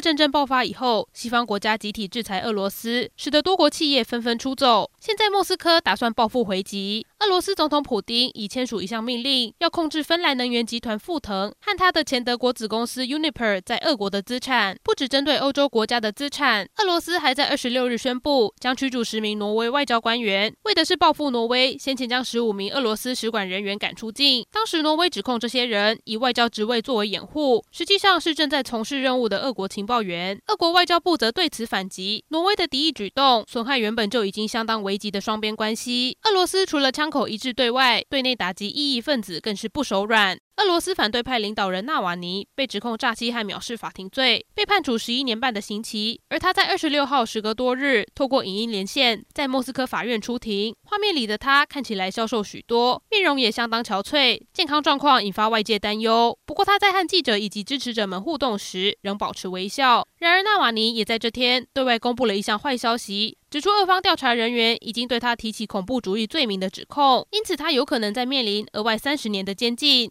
战争爆发以后，西方国家集体制裁俄罗斯，使得多国企业纷纷出走。现在莫斯科打算报复回击。俄罗斯总统普丁已签署一项命令，要控制芬兰能源集团富腾和他的前德国子公司 Uniper 在俄国的资产。不只针对欧洲国家的资产，俄罗斯还在二十六日宣布将驱逐十名挪威外交官员，为的是报复挪威先前将十五名俄罗斯使馆人员赶出境。当时挪威指控这些人以外交职位作为掩护，实际上是正在从事任务的俄国情。报员，俄国外交部则对此反击，挪威的敌意举动损害原本就已经相当危急的双边关系。俄罗斯除了枪口一致对外，对内打击异议分子更是不手软。俄罗斯反对派领导人纳瓦尼被指控诈欺和藐视法庭罪，被判处十一年半的刑期。而他在二十六号时隔多日，透过影音连线，在莫斯科法院出庭。画面里的他看起来消瘦许多，面容也相当憔悴，健康状况引发外界担忧。不过他在和记者以及支持者们互动时，仍保持微笑。然而纳瓦尼也在这天对外公布了一项坏消息。指出，俄方调查人员已经对他提起恐怖主义罪名的指控，因此他有可能在面临额外三十年的监禁。